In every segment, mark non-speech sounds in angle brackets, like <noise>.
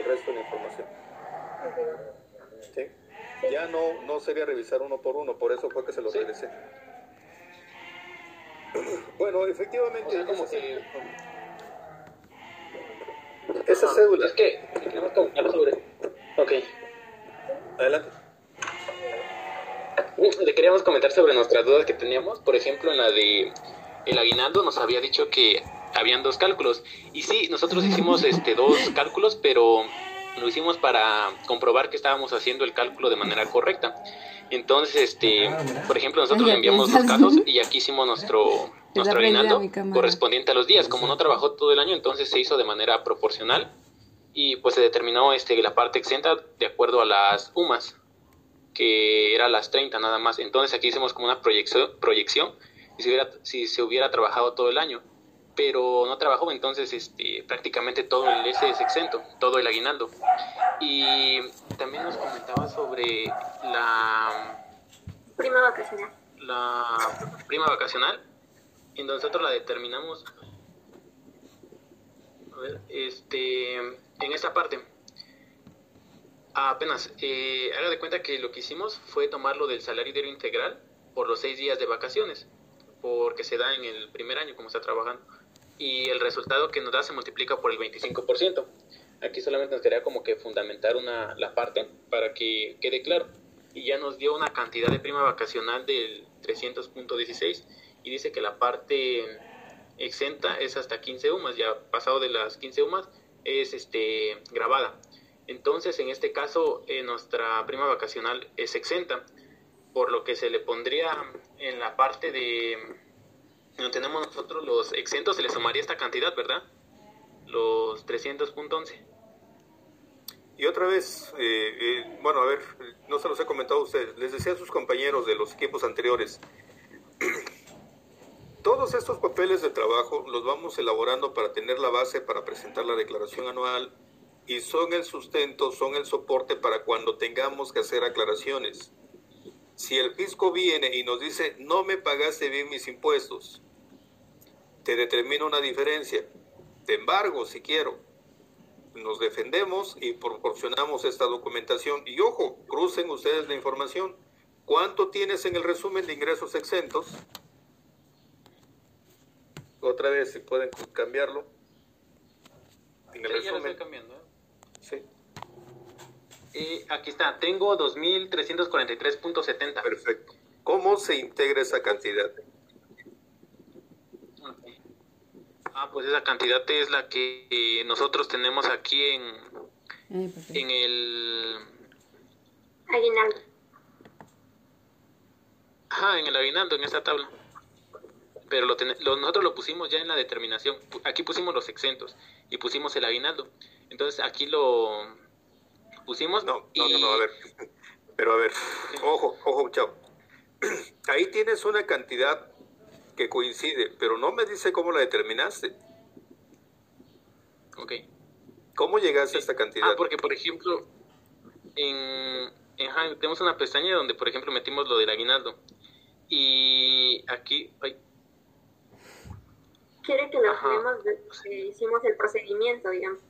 el resto de la información. ¿Sí? Ya no, no sería revisar uno por uno, por eso fue que se lo regresé. <clears throat> Bueno, efectivamente. como que... Esa cédula. Es que sobre. Ok. Adelante. Le queríamos comentar sobre nuestras dudas que teníamos. Por ejemplo, en la de el aguinaldo nos había dicho que habían dos cálculos. Y sí, nosotros hicimos este dos cálculos, pero lo hicimos para comprobar que estábamos haciendo el cálculo de manera correcta. Entonces, este, por ejemplo, nosotros le enviamos los casos y aquí hicimos nuestro, nuestro aguinaldo correspondiente a los días. Como no trabajó todo el año, entonces se hizo de manera proporcional y pues se determinó este, la parte exenta de acuerdo a las UMAS, que era las 30 nada más. Entonces aquí hicimos como una proyección, proyección si, hubiera, si se hubiera trabajado todo el año pero no trabajó, entonces este, prácticamente todo el ese es exento, todo el aguinaldo. Y también nos comentaba sobre la prima vacacional. La prima vacacional, y nosotros la determinamos a ver, este, en esta parte. Apenas, eh, haga de cuenta que lo que hicimos fue tomarlo del salario diario integral por los seis días de vacaciones, porque se da en el primer año como está trabajando y el resultado que nos da se multiplica por el 25%. Aquí solamente nos quería como que fundamentar una, la parte para que quede claro. Y ya nos dio una cantidad de prima vacacional del 300.16 y dice que la parte exenta es hasta 15 UMAS, ya pasado de las 15 UMAS es este grabada. Entonces, en este caso, eh, nuestra prima vacacional es exenta, por lo que se le pondría en la parte de no tenemos nosotros los exentos, se le sumaría esta cantidad, ¿verdad? Los 300.11. Y otra vez, eh, eh, bueno, a ver, no se los he comentado a ustedes, les decía a sus compañeros de los equipos anteriores, <clears throat> todos estos papeles de trabajo los vamos elaborando para tener la base para presentar la declaración anual y son el sustento, son el soporte para cuando tengamos que hacer aclaraciones. Si el fisco viene y nos dice, no me pagaste bien mis impuestos, te determino una diferencia. Te embargo si quiero. Nos defendemos y proporcionamos esta documentación. Y ojo, crucen ustedes la información. ¿Cuánto tienes en el resumen de ingresos exentos? Otra vez, si pueden cambiarlo. En el resumen. Ya estoy cambiando. ¿eh? Sí. Eh, aquí está, tengo 2.343.70. Perfecto. ¿Cómo se integra esa cantidad? Ah, pues esa cantidad es la que eh, nosotros tenemos aquí en, en el... Aguinaldo. Ajá, en el aguinaldo, en esta tabla. Pero lo, nosotros lo pusimos ya en la determinación. Aquí pusimos los exentos y pusimos el aguinaldo. Entonces aquí lo pusimos. No, no, no, no, a ver. <laughs> Pero a ver, ojo, ojo, chao. <clears throat> Ahí tienes una cantidad que coincide, pero no me dice cómo la determinaste. Ok. ¿Cómo llegaste a esta cantidad? Ah, porque por ejemplo, en, tenemos una pestaña donde por ejemplo metimos lo del aguinaldo. Y aquí... Ay. Quiere que lo ponemos que hicimos el procedimiento, digamos.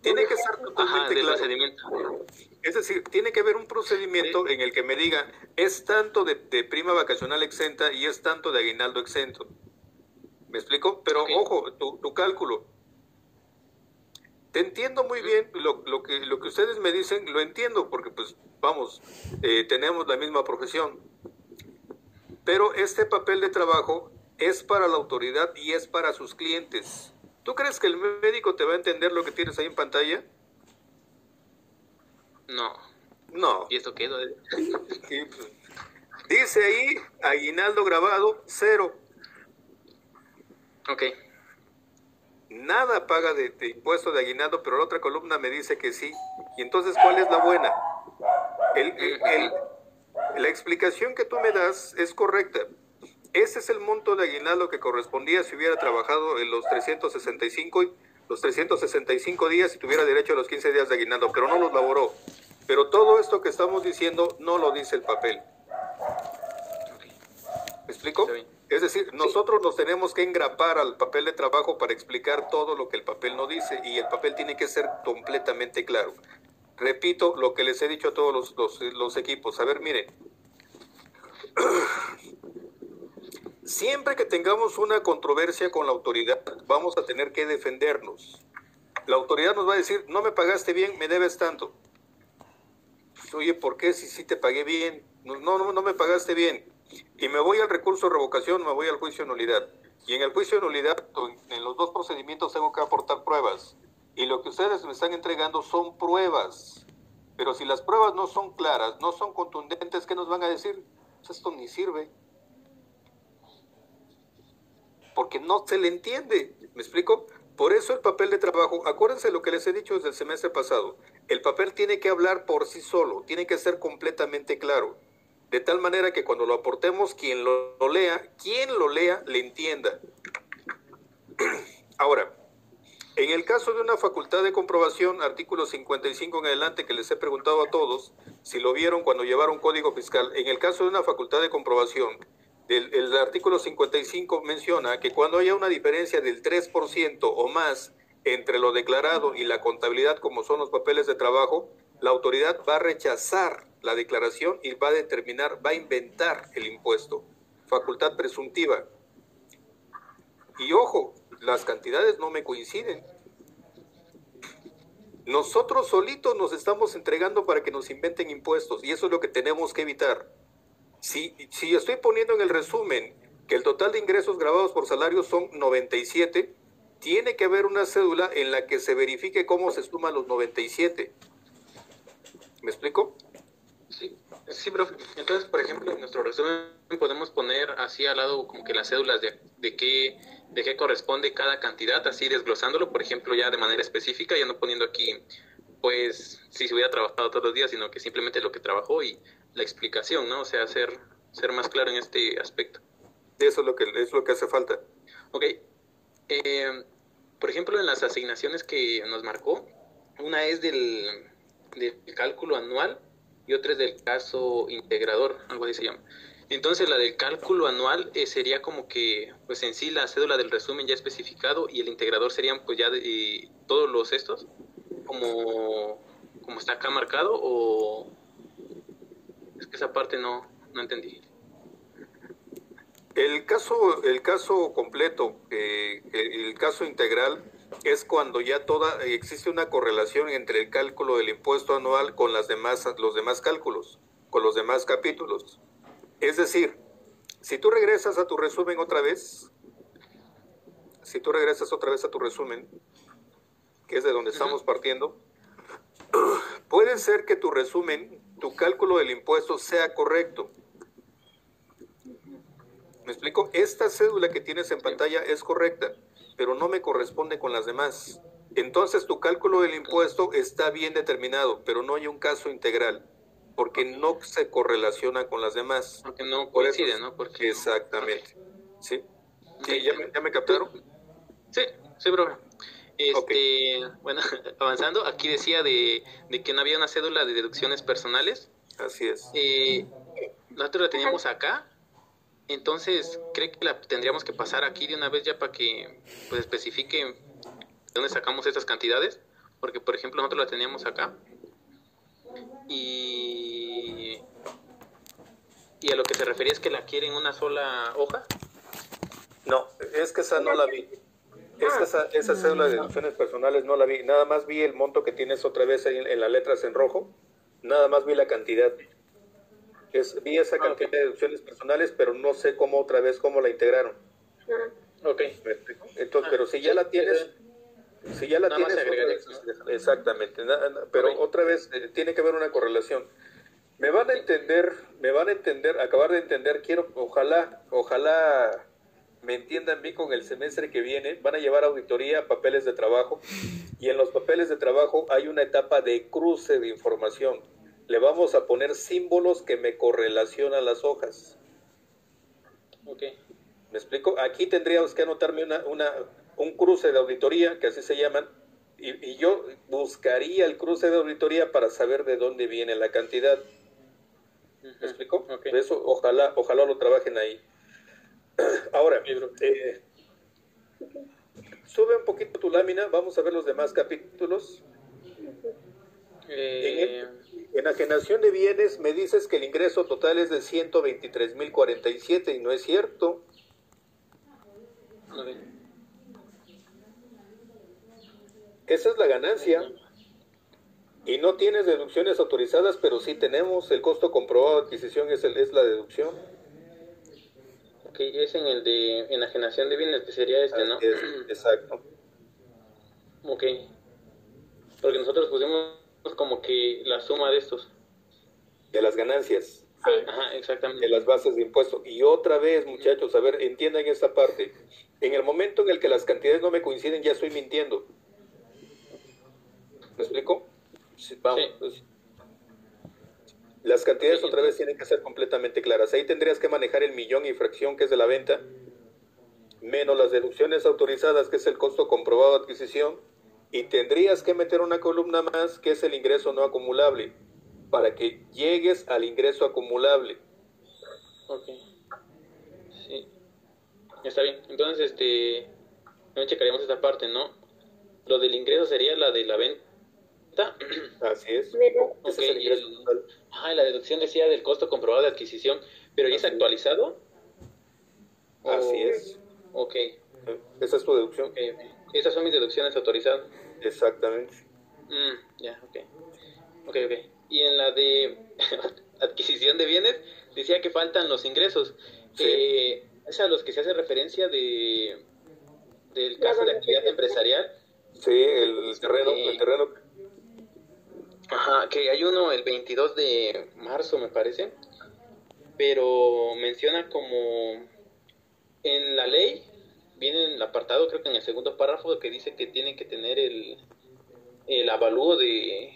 Tiene que ser totalmente claro. Es decir, tiene que haber un procedimiento en el que me diga, es tanto de, prima vacacional exenta y es tanto de aguinaldo exento. ¿Me explico? Pero ojo, tu, cálculo. Te entiendo muy bien lo, lo, que, lo que ustedes me dicen, lo entiendo porque pues vamos, eh, tenemos la misma profesión. Pero este papel de trabajo es para la autoridad y es para sus clientes. ¿Tú crees que el médico te va a entender lo que tienes ahí en pantalla? No. No. ¿Y esto qué? <laughs> Pues, dice ahí, aguinaldo grabado, cero. Ok. Nada paga de, impuesto de aguinaldo, pero la otra columna me dice que sí. Y entonces, ¿cuál es la buena? la explicación que tú me das es correcta. Ese es el monto de aguinaldo que correspondía si hubiera trabajado en los 365, los 365 días y tuviera derecho a los 15 días de aguinaldo, pero no los laboró. Pero todo esto que estamos diciendo no lo dice el papel. ¿Me explico? Es decir, nosotros nos tenemos que engrapar al papel de trabajo para explicar todo lo que el papel no dice y el papel tiene que ser completamente claro. Repito lo que les he dicho a todos los, los, los equipos. A ver, miren. <clears throat> Siempre que tengamos una controversia con la autoridad, vamos a tener que defendernos. La autoridad nos va a decir, no me pagaste bien, me debes tanto. Oye, ¿por qué si sí te pagué bien? No, no, no me pagaste bien y me voy al recurso de revocación, me voy al juicio de nulidad. Y en el juicio de nulidad, en los dos procedimientos tengo que aportar pruebas. Y lo que ustedes me están entregando son pruebas. Pero si las pruebas no son claras, no son contundentes, ¿qué nos van a decir? Pues esto ni sirve. Porque no se le entiende. ¿Me explico? Por eso el papel de trabajo, acuérdense lo que les he dicho desde el semestre pasado, el papel tiene que hablar por sí solo, tiene que ser completamente claro de tal manera que cuando lo aportemos, quien lo, lea, quien lo lea, le entienda. <clears throat> Ahora, en el caso de una facultad de comprobación, artículo 55 en adelante, que les he preguntado a todos si lo vieron cuando llevaron código fiscal, en el caso de una facultad de comprobación, el, artículo 55 menciona que cuando haya una diferencia del 3% o más entre lo declarado y la contabilidad, como son los papeles de trabajo, la autoridad va a rechazar la declaración y va a determinar, va a inventar el impuesto. Facultad presuntiva. Y ojo, las cantidades no me coinciden. Nosotros solitos nos estamos entregando para que nos inventen impuestos y eso es lo que tenemos que evitar. Si, si estoy poniendo en el resumen que el total de ingresos grabados por salarios son 97, tiene que haber una cédula en la que se verifique cómo se suman los 97. ¿Me explico? Sí, sí, profe. Entonces, por ejemplo, en nuestro resumen podemos poner así al lado como que las cédulas de, de qué de qué corresponde cada cantidad, así desglosándolo, por ejemplo, ya de manera específica, ya no poniendo aquí, pues, si se hubiera trabajado todos los días, sino que simplemente lo que trabajó y la explicación, ¿no? O sea, ser, ser más claro en este aspecto. Eso es lo que, es lo que hace falta. Ok. Eh, por ejemplo, en las asignaciones que nos marcó, una es del, del cálculo anual y otra es del caso integrador, algo así se llama. Entonces la del cálculo anual eh, sería como que, pues en sí la cédula del resumen ya especificado y el integrador serían pues ya de, todos los estos, como, como está acá marcado o es que esa parte no, no entendí. El caso, el caso completo, eh, el caso integral, es cuando ya toda existe una correlación entre el cálculo del impuesto anual con las demás, los demás cálculos, con los demás capítulos. Es decir, si tú regresas a tu resumen otra vez, si tú regresas otra vez a tu resumen, que es de donde estamos partiendo, <clears throat> puede ser que tu resumen, tu cálculo del impuesto sea correcto. ¿Me explico? Esta cédula que tienes en pantalla es correcta pero no me corresponde con las demás. Entonces tu cálculo del impuesto está bien determinado, pero no hay un caso integral, porque no se correlaciona con las demás. Porque no coincide, ¿no? Porque exactamente. ¿Sí? ¿Ya, me, captaron? Sí, sí, bro. Este, Bueno, <laughs> avanzando, aquí decía de, que no había una cédula de deducciones personales. Así es. Eh, nosotros la teníamos acá, entonces, ¿cree que la tendríamos que pasar aquí de una vez ya para que pues, especifique de dónde sacamos estas cantidades? Porque, por ejemplo, nosotros la teníamos acá. Y, y a lo que se refería es que la quieren una sola hoja. No, es que esa no la vi. Esa, esa cédula de deducciones personales no la vi. Nada más vi el monto que tienes otra vez ahí en las letras en rojo. Nada más vi la cantidad. Es, vi esa cantidad de deducciones personales, pero no sé cómo otra vez cómo la integraron. Ok. Entonces, pero si ya la tienes, si ya la tienes, exactamente. pero otra vez eh, tiene que haber una correlación. Me van a entender, me van a entender, acabar de entender. Quiero, ojalá, ojalá me entiendan bien con el semestre que viene. Van a llevar auditoría, papeles de trabajo, y en los papeles de trabajo hay una etapa de cruce de información le vamos a poner símbolos que me correlacionan las hojas. Ok. ¿Me explico? Aquí tendríamos que anotarme una, una, un cruce de auditoría, que así se llaman, y, yo buscaría el cruce de auditoría para saber de dónde viene la cantidad. ¿Me explico? Eso ojalá, ojalá lo trabajen ahí. Ahora, eh, sube un poquito tu lámina, vamos a ver los demás capítulos. Eh, en, enajenación de bienes me dices que el ingreso total es de 123.047 y no es cierto. Esa es la ganancia. Y no tienes deducciones autorizadas, pero sí tenemos. El costo comprobado de adquisición es, el, es la deducción. Ok, es en el de enajenación de bienes, que sería este, ¿no? <clears throat> exacto. Ok. Porque nosotros pusimos como que la suma de estos. De las ganancias. Ajá, exactamente. De las bases de impuesto. Y otra vez, muchachos, a ver, entiendan esta parte. En el momento en el que las cantidades no me coinciden, ya estoy mintiendo. ¿Me explico? vamos. Pues, las cantidades otra vez tienen que ser completamente claras. Ahí tendrías que manejar el millón y fracción que es de la venta, menos las deducciones autorizadas, que es el costo comprobado de adquisición, y tendrías que meter una columna más, que es el ingreso no acumulable, para que llegues al ingreso acumulable. Ok. Sí. Está bien. Entonces, este, no checaríamos esta parte, ¿no? Lo del ingreso sería la de la venta <clears throat> Así es. ah, la deducción decía del costo comprobado de adquisición, pero ¿ya es actualizado? Así es. Ok. Esa es tu deducción. Esas son mis deducciones autorizadas. Exactamente. Mm, ya, ok. Ok, ok. Y en la de <laughs> adquisición de bienes, decía que faltan los ingresos. Eh, es a los que se hace referencia de del caso de actividad empresarial. Sí, el terreno, el terreno Ajá, que hay uno el 22 de marzo, me parece, pero menciona como en la ley, viene en el apartado, creo que en el segundo párrafo, que dice que tienen que tener el, el avalúo de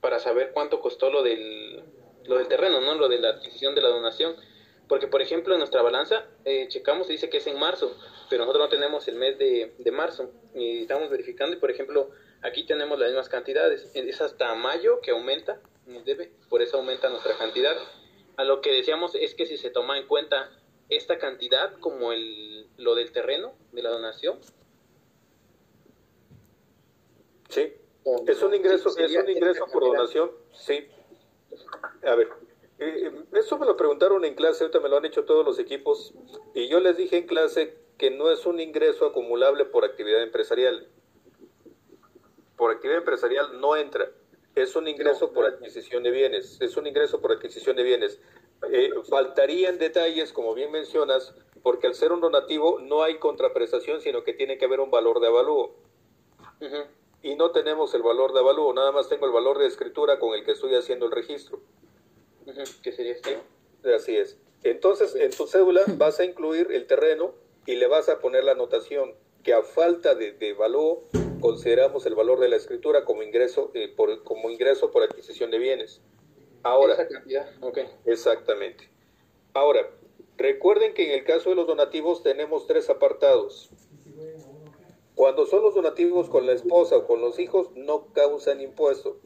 para saber cuánto costó lo del, lo del terreno, ¿no? Lo de la adquisición de la donación. Porque, por ejemplo, en nuestra balanza eh, checamos y dice que es en marzo, pero nosotros no tenemos el mes de, de marzo. Y estamos verificando y, por ejemplo, Aquí tenemos las mismas cantidades. Es hasta mayo que aumenta, debe, por eso aumenta nuestra cantidad. A lo que decíamos es que si se toma en cuenta esta cantidad como el, lo del terreno, de la donación. Sí, es un ingreso, es un ingreso por donación, sí. A ver, eh, eh, eso me lo preguntaron en clase, ahorita me lo han hecho todos los equipos, y yo les dije en clase que no es un ingreso acumulable por actividad empresarial por actividad empresarial no entra. Es un ingreso por adquisición de bienes. Es un ingreso por adquisición de bienes. Eh, faltarían detalles, como bien mencionas, porque al ser un donativo no hay contraprestación, sino que tiene que haber un valor de avalúo. Y no tenemos el valor de avalúo, nada más tengo el valor de escritura con el que estoy haciendo el registro. ¿Qué sería este? Así es. Entonces, en tu cédula vas a incluir el terreno y le vas a poner la anotación que a falta de, de avalúo consideramos el valor de la escritura como ingreso, eh, por, como ingreso por adquisición de bienes. Ahora, exactamente. Ahora, recuerden que en el caso de los donativos tenemos tres apartados. Cuando son los donativos con la esposa o con los hijos, no causan impuesto,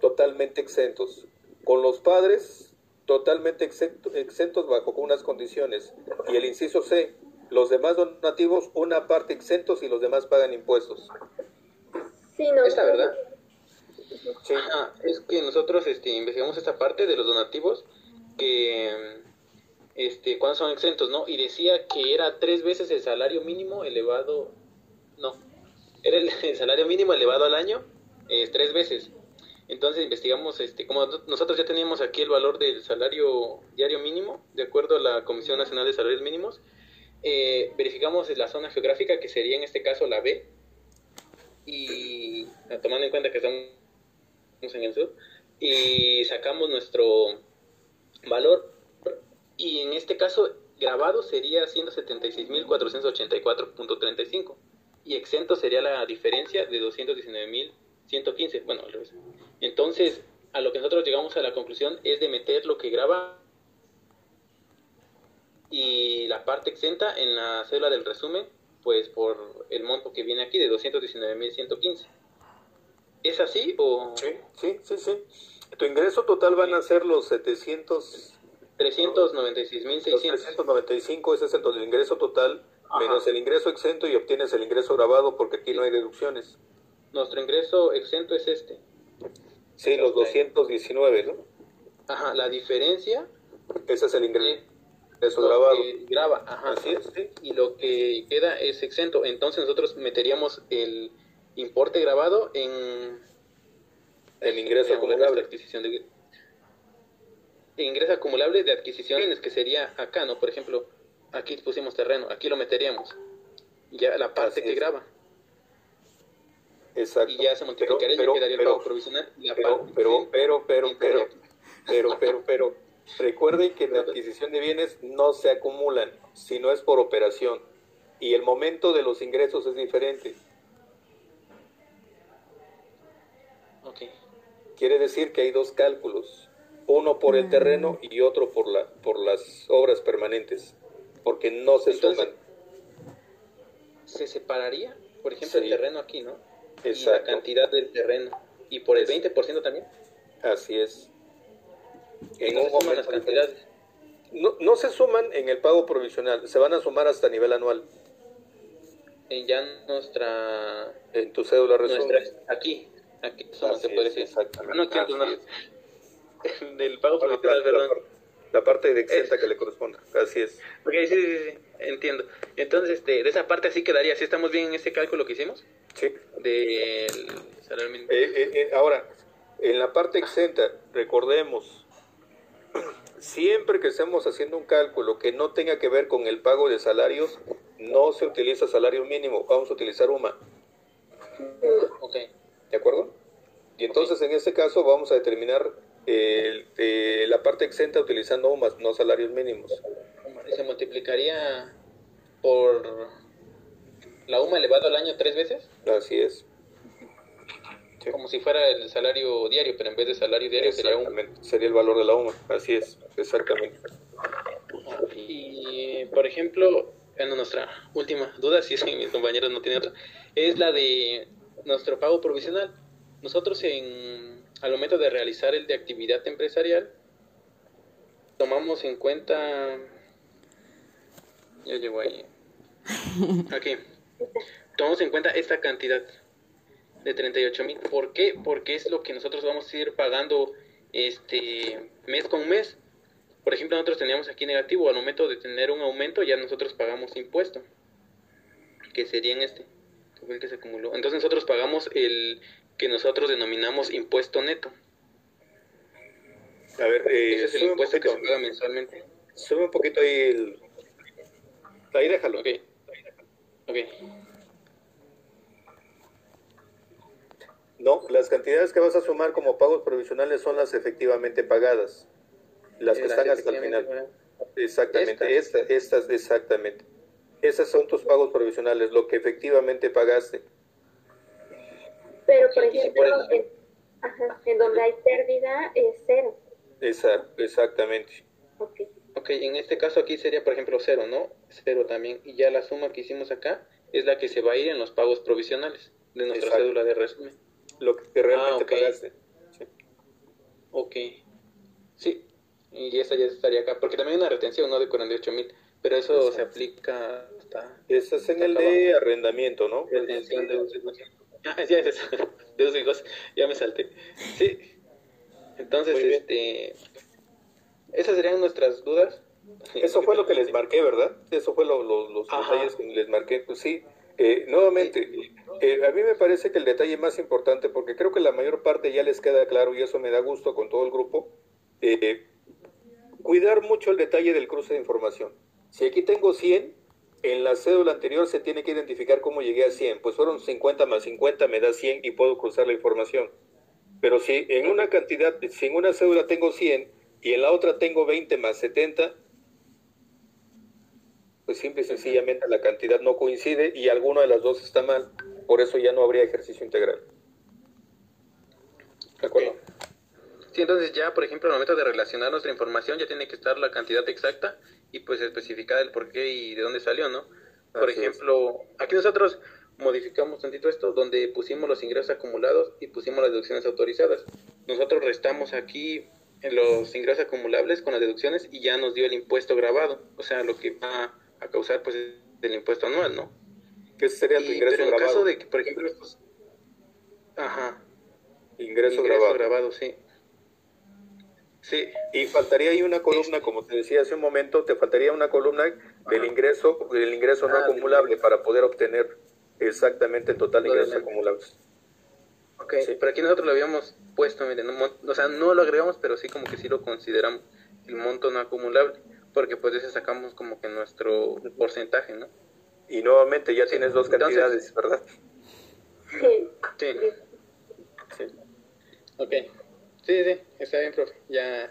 totalmente exentos. Con los padres, totalmente exentos bajo unas condiciones. Y el inciso C, los demás donativos, una parte exentos y los demás pagan impuestos. Sí, no. ¿Esta verdad? Sí. es que nosotros este, investigamos esta parte de los donativos que este cuando son exentos, ¿no? Y decía que era tres veces el salario mínimo elevado, no, era el, <laughs> salario mínimo elevado al año eh, tres veces. Entonces investigamos, este, como nosotros ya teníamos aquí el valor del salario diario mínimo, de acuerdo a la Comisión Nacional de Salarios Mínimos, eh, verificamos la zona geográfica, que sería en este caso la B, y tomando en cuenta que estamos en el sur, y sacamos nuestro valor, y en este caso grabado sería 176.484.35, y exento sería la diferencia de 219.115, bueno, al revés. Entonces, a lo que nosotros llegamos a la conclusión es de meter lo que graba y la parte exenta en la cédula del resumen, pues por el monto que viene aquí de 219.115. ¿Es así o...? Sí, sí, sí, sí. Tu ingreso total van a ser los 700, 396.600. 395, ese es el, el ingreso total, menos el ingreso exento y obtienes el ingreso grabado porque aquí no hay deducciones. Nuestro ingreso exento es este. Sí, los 219, ¿no? Ajá, la diferencia. Ese es el ingreso. Eso grabado. graba, ajá, Así es, sí. y lo que queda es exento. Entonces nosotros meteríamos el importe grabado en el ingreso acumulable. Adquisición de, ingreso acumulable de adquisiciones, que sería acá, ¿no? Por ejemplo, aquí pusimos terreno, aquí lo meteríamos. Ya la parte que graba. Exacto. Y ya se multiplicaría pero, quedaría el pago provisional. Pero, pero, pero, pero, pero, pero, pero, pero recuerden que en la adquisición de bienes no se acumulan, sino es por operación. Y el momento de los ingresos es diferente. Quiere decir que hay dos cálculos, uno por el terreno y otro por, la, por las obras permanentes, porque no se suman. ¿Se separaría? Por ejemplo, el terreno aquí, ¿no? Exacto. Y la cantidad del terreno. ¿Y por el 20% también? Así es. En un momento las cantidades. No, no se suman en el pago provisional, se van a sumar hasta nivel anual. En ya nuestra... En tu cédula resumen. Aquí, Aquí no se puede decir. No, quiero, no. <laughs> Del pago provisional, perdón. La parte de exenta que le corresponda, así es. Ok, sí, sí, sí, entiendo. Entonces, este, de esa parte así quedaría, ¿sí estamos bien en ese cálculo que hicimos? Sí. Del eh, eh, eh, ahora, en la parte exenta, recordemos, siempre que estemos haciendo un cálculo que no tenga que ver con el pago de salarios, no se utiliza salario mínimo, vamos a utilizar UMA. Ok. ¿De acuerdo? Y entonces en este caso vamos a determinar eh, la parte exenta utilizando UMAS, no salarios mínimos. ¿Se multiplicaría por la UMA elevado al año tres veces? Así es. Como si fuera el salario diario, pero en vez de salario diario sería el valor de la UMA, así es, exactamente. Y, por ejemplo, en nuestra última duda, si es que mis compañeros no tienen otra, es la de nuestro pago provisional. Nosotros en, al momento de realizar el de actividad empresarial, tomamos en cuenta... Ya llego ahí. <laughs> Aquí. Tomamos en cuenta esta cantidad de 38 mil. ¿Por qué? Porque es lo que nosotros vamos a ir pagando este mes con mes. Por ejemplo, nosotros teníamos aquí negativo. Al momento de tener un aumento, ya nosotros pagamos impuesto. Que sería en este que se acumuló. Entonces nosotros pagamos el que nosotros denominamos impuesto neto. A ver, eh, ese es el impuesto que se paga mensualmente. Sube un poquito ahí el... Ahí déjalo. Ok. Ok. No, las cantidades que vas a sumar como pagos provisionales son las efectivamente pagadas. Las que están hasta el final. Exactamente, estas, estas, exactamente. Esos son tus pagos provisionales, lo que efectivamente pagaste. Pero, por ejemplo, en, donde hay pérdida es cero. Exacto, exactamente. Ok. Ok, en este caso aquí sería, por ejemplo, cero, ¿no? Cero también. Y ya la suma que hicimos acá es la que se va a ir en los pagos provisionales de nuestra cédula de resumen. Lo que realmente ah, pagaste. Sí. Ok. Sí. Y esa ya estaría acá. Porque también hay una retención, ¿no? De 48 mil. Pero eso se aplica hasta... Eso es en el de arrendamiento, ¿no? Retención <laughs> de uso Ah, ya es de uso y Ya me salté. Sí. Entonces, este... Esas serían nuestras dudas. Eso fue lo que les marqué, ¿verdad? Eso fue lo, los detalles que les marqué. Pues sí, eh, nuevamente, eh, a mí me parece que el detalle más importante, porque creo que la mayor parte ya les queda claro y eso me da gusto con todo el grupo, eh, cuidar mucho el detalle del cruce de información. Si aquí tengo 100, en la cédula anterior se tiene que identificar cómo llegué a 100. Pues fueron 50 más 50 me da 100 y puedo cruzar la información. Pero si en una cantidad, si en una cédula tengo 100 y en la otra tengo 20 más 70, pues simple y sencillamente la cantidad no coincide y alguna de las dos está mal. Por eso ya no habría ejercicio integral. ¿De acuerdo? Sí, entonces ya, por ejemplo, al momento de relacionar nuestra información ya tiene que estar la cantidad exacta y pues especificar el por qué y de dónde salió, ¿no? Por ejemplo, aquí nosotros modificamos tantito esto, donde pusimos los ingresos acumulados y pusimos las deducciones autorizadas. Nosotros restamos aquí los ingresos acumulables con las deducciones y ya nos dio el impuesto grabado, o sea, lo que va a causar pues el impuesto anual, ¿no? ¿Qué sería tu ingreso pero en caso de que, por ejemplo, estos... Ajá. Ingreso, grabado. grabado, sí. Sí, y faltaría ahí una columna, como te decía hace un momento, te faltaría una columna del ingreso, del ingreso no ah, acumulable para poder obtener exactamente el total de ingresos acumulables. Ok, pero aquí nosotros lo habíamos puesto, miren, o sea, no lo agregamos, pero sí como que sí lo consideramos el monto no acumulable, porque pues ese sacamos como que nuestro porcentaje, ¿no? Y nuevamente ya tienes dos cantidades, ¿verdad? Sí. Sí. sí. Ok. Sí, sí, está bien, profe. Ya,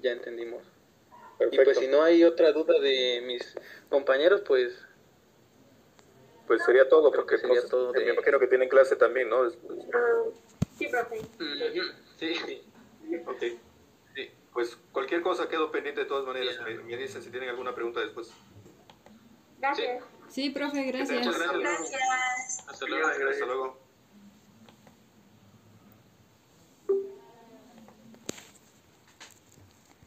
ya entendimos. Perfecto. Y pues si no hay otra duda de mis compañeros, pues... Pues sería todo, porque sería pues, todo me imagino que tienen clase también, ¿no? sí, profe. Sí, sí. Ok. Pues cualquier cosa quedo pendiente de todas maneras. Me, dicen si tienen alguna pregunta después. Gracias. Sí, profe, gracias. Muchas gracias. Gracias. Hasta luego. Hasta luego.